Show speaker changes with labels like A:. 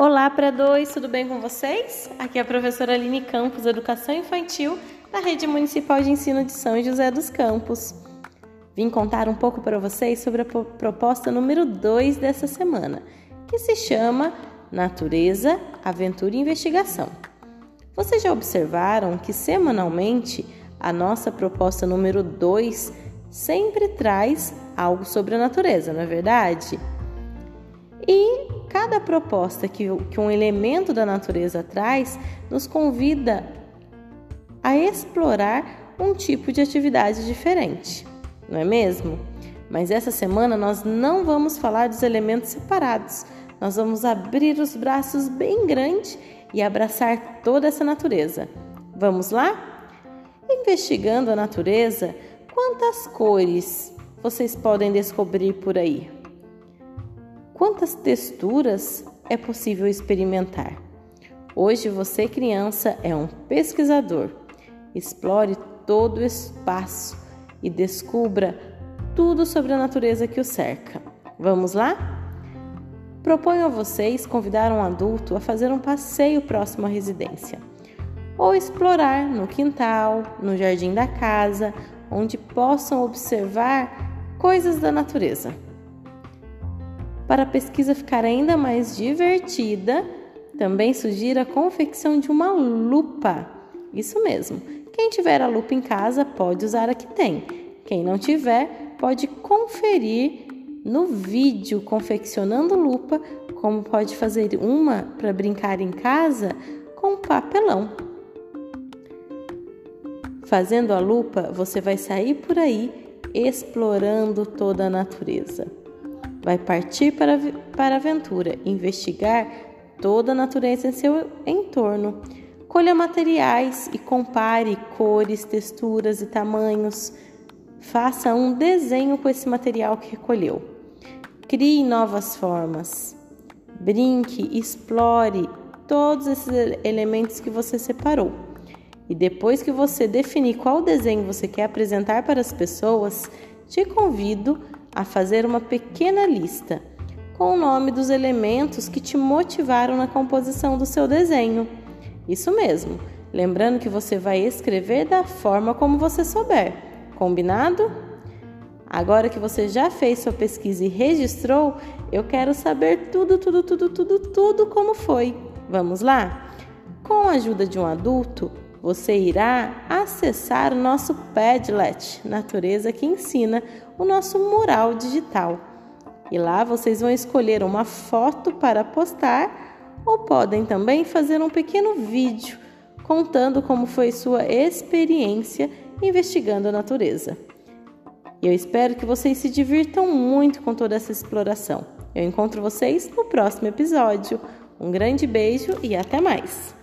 A: Olá para dois, tudo bem com vocês? Aqui é a professora Aline Campos, Educação Infantil, da Rede Municipal de Ensino de São José dos Campos. Vim contar um pouco para vocês sobre a proposta número 2 dessa semana, que se chama Natureza, Aventura e Investigação. Vocês já observaram que semanalmente a nossa proposta número 2 sempre traz algo sobre a natureza, não é verdade? E cada proposta que, que um elemento da natureza traz nos convida a explorar um tipo de atividade diferente, não é mesmo? Mas essa semana nós não vamos falar dos elementos separados, nós vamos abrir os braços bem grande e abraçar toda essa natureza. Vamos lá? Investigando a natureza, quantas cores vocês podem descobrir por aí? Quantas texturas é possível experimentar? Hoje você, criança, é um pesquisador. Explore todo o espaço e descubra tudo sobre a natureza que o cerca. Vamos lá? Proponho a vocês convidar um adulto a fazer um passeio próximo à residência, ou explorar no quintal, no jardim da casa, onde possam observar coisas da natureza. Para a pesquisa ficar ainda mais divertida, também sugiro a confecção de uma lupa. Isso mesmo. Quem tiver a lupa em casa pode usar a que tem. Quem não tiver, pode conferir no vídeo confeccionando lupa como pode fazer uma para brincar em casa com papelão. Fazendo a lupa, você vai sair por aí explorando toda a natureza. Vai partir para, para a aventura, investigar toda a natureza em seu entorno. Colha materiais e compare cores, texturas e tamanhos. Faça um desenho com esse material que recolheu. Crie novas formas. Brinque, explore todos esses elementos que você separou. E depois que você definir qual desenho você quer apresentar para as pessoas, te convido a fazer uma pequena lista com o nome dos elementos que te motivaram na composição do seu desenho. Isso mesmo, lembrando que você vai escrever da forma como você souber. Combinado? Agora que você já fez sua pesquisa e registrou, eu quero saber tudo, tudo, tudo, tudo, tudo como foi. Vamos lá? Com a ajuda de um adulto, você irá acessar o nosso Padlet, Natureza que Ensina, o nosso mural digital. E lá vocês vão escolher uma foto para postar ou podem também fazer um pequeno vídeo contando como foi sua experiência investigando a natureza. E eu espero que vocês se divirtam muito com toda essa exploração. Eu encontro vocês no próximo episódio. Um grande beijo e até mais!